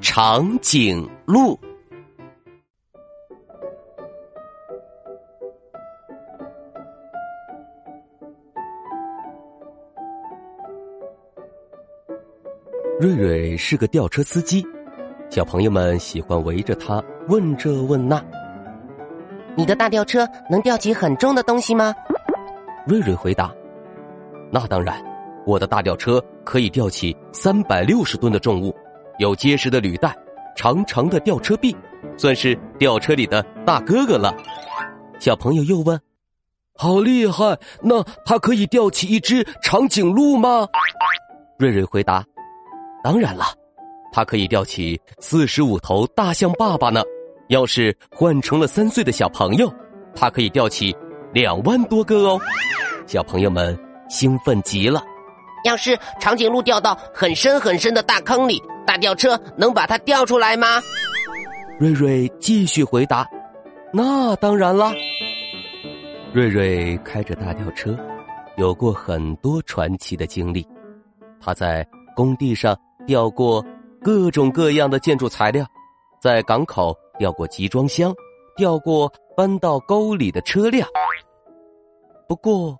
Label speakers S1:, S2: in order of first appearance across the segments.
S1: 长颈鹿。瑞瑞是个吊车司机，小朋友们喜欢围着他问这问那。
S2: 你的大吊车能吊起很重的东西吗？
S1: 瑞瑞回答：“那当然，我的大吊车可以吊起三百六十吨的重物，有结实的履带，长长的吊车臂，算是吊车里的大哥哥了。”小朋友又问：“好厉害！那它可以吊起一只长颈鹿吗？”瑞瑞回答。当然了，它可以吊起四十五头大象爸爸呢。要是换成了三岁的小朋友，它可以吊起两万多个哦。小朋友们兴奋极了。
S2: 要是长颈鹿掉到很深很深的大坑里，大吊车能把它吊出来吗？
S1: 瑞瑞继续回答：“那当然了。”瑞瑞开着大吊车，有过很多传奇的经历。他在工地上。吊过各种各样的建筑材料，在港口吊过集装箱，吊过搬到沟里的车辆。不过，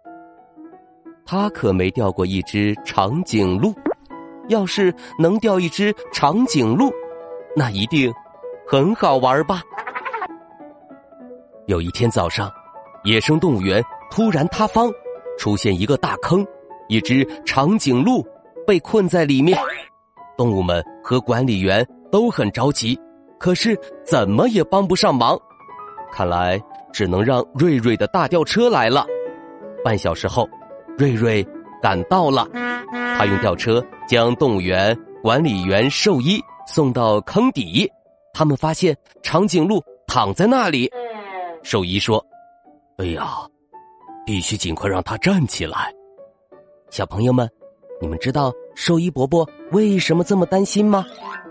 S1: 他可没吊过一只长颈鹿。要是能钓一只长颈鹿，那一定很好玩吧？有一天早上，野生动物园突然塌方，出现一个大坑，一只长颈鹿被困在里面。动物们和管理员都很着急，可是怎么也帮不上忙。看来只能让瑞瑞的大吊车来了。半小时后，瑞瑞赶到了，他用吊车将动物园管理员、兽医送到坑底。他们发现长颈鹿躺在那里。兽医说：“哎呀，必须尽快让它站起来。”小朋友们。你们知道兽医伯伯为什么这么担心吗？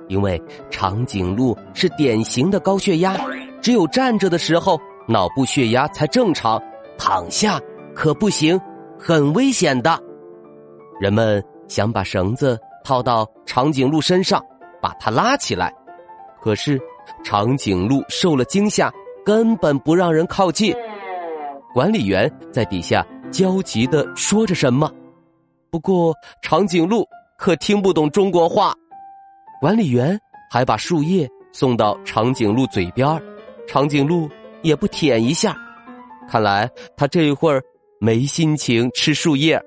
S1: 因为长颈鹿是典型的高血压，只有站着的时候脑部血压才正常，躺下可不行，很危险的。人们想把绳子套到长颈鹿身上，把它拉起来，可是长颈鹿受了惊吓，根本不让人靠近。管理员在底下焦急的说着什么。不过，长颈鹿可听不懂中国话。管理员还把树叶送到长颈鹿嘴边长颈鹿也不舔一下。看来他这一会儿没心情吃树叶。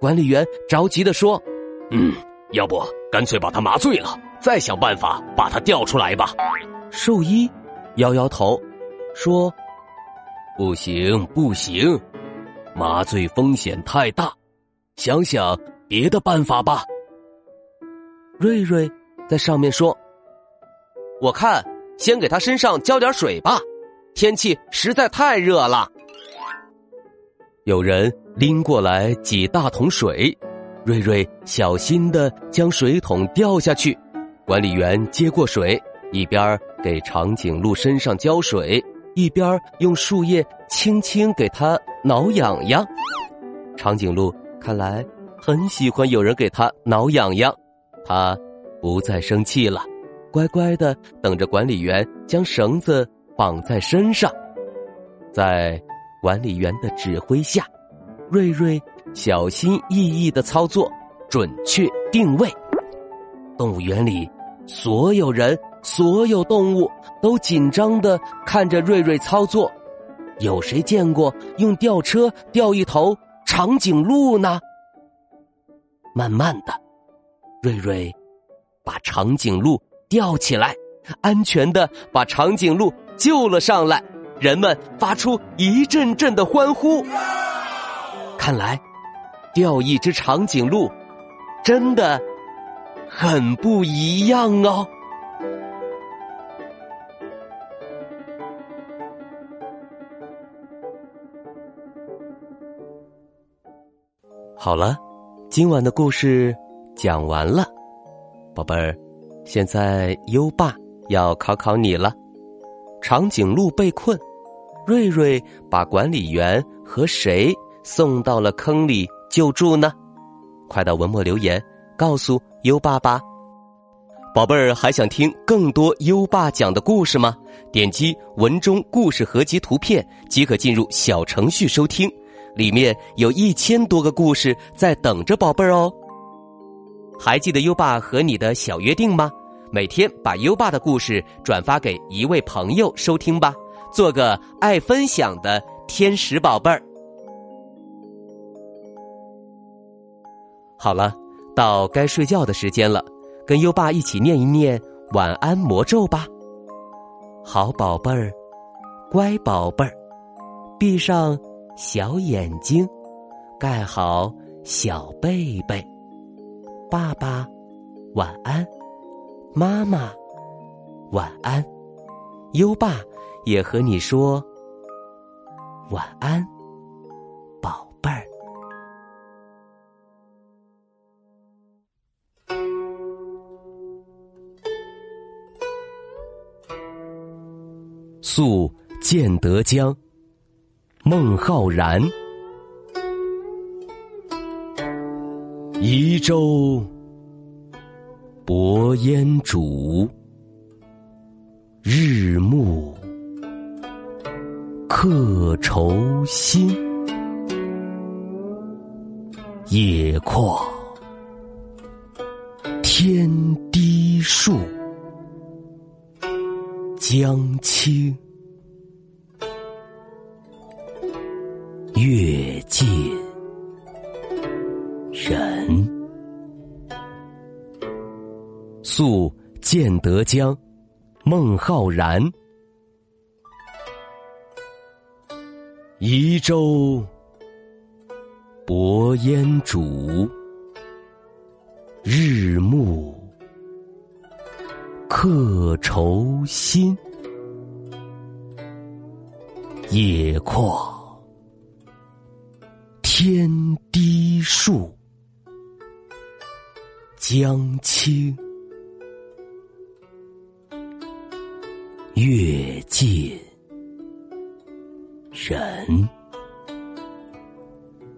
S1: 管理员着急的说：“
S3: 嗯，要不干脆把它麻醉了，再想办法把它调出来吧。”
S1: 兽医摇摇头，说：“
S3: 不行，不行，麻醉风险太大。”想想别的办法吧。
S1: 瑞瑞在上面说：“我看先给他身上浇点水吧，天气实在太热了。”有人拎过来几大桶水，瑞瑞小心的将水桶掉下去。管理员接过水，一边给长颈鹿身上浇水，一边用树叶轻轻给它挠痒痒。长颈鹿。看来很喜欢有人给他挠痒痒，他不再生气了，乖乖的等着管理员将绳子绑在身上。在管理员的指挥下，瑞瑞小心翼翼的操作，准确定位。动物园里，所有人、所有动物都紧张的看着瑞瑞操作。有谁见过用吊车吊一头？长颈鹿呢？慢慢的，瑞瑞把长颈鹿吊起来，安全的把长颈鹿救了上来。人们发出一阵阵的欢呼。看来钓一只长颈鹿真的很不一样哦。好了今晚的故事讲完了。宝贝儿现在优爸要考考你了。长颈鹿被困瑞瑞把管理员和谁送到了坑里救助呢？快到文末留言告诉优爸吧。宝贝儿，还想听更多优爸讲的故事吗？点击文中故事合集图片即可进入小程序收听，里面有一千多个故事在等着宝贝儿哦。还记得优爸和你的小约定吗？每天把优爸的故事转发给一位朋友收听吧，做个爱分享的天使宝贝儿。好了，到该睡觉的时间了。跟优爸一起念一念晚安魔咒吧，好宝贝儿，乖宝贝儿，闭上小眼睛，盖好小被被。爸爸晚安，妈妈晚安，优爸也和你说晚安。宿建德江，孟浩然。移舟泊烟渚，日暮客愁新。野旷天低树，江清。月近人，宿建德江，孟浩然。移舟泊烟渚，日暮客愁新。野旷。天低树，江清月近人。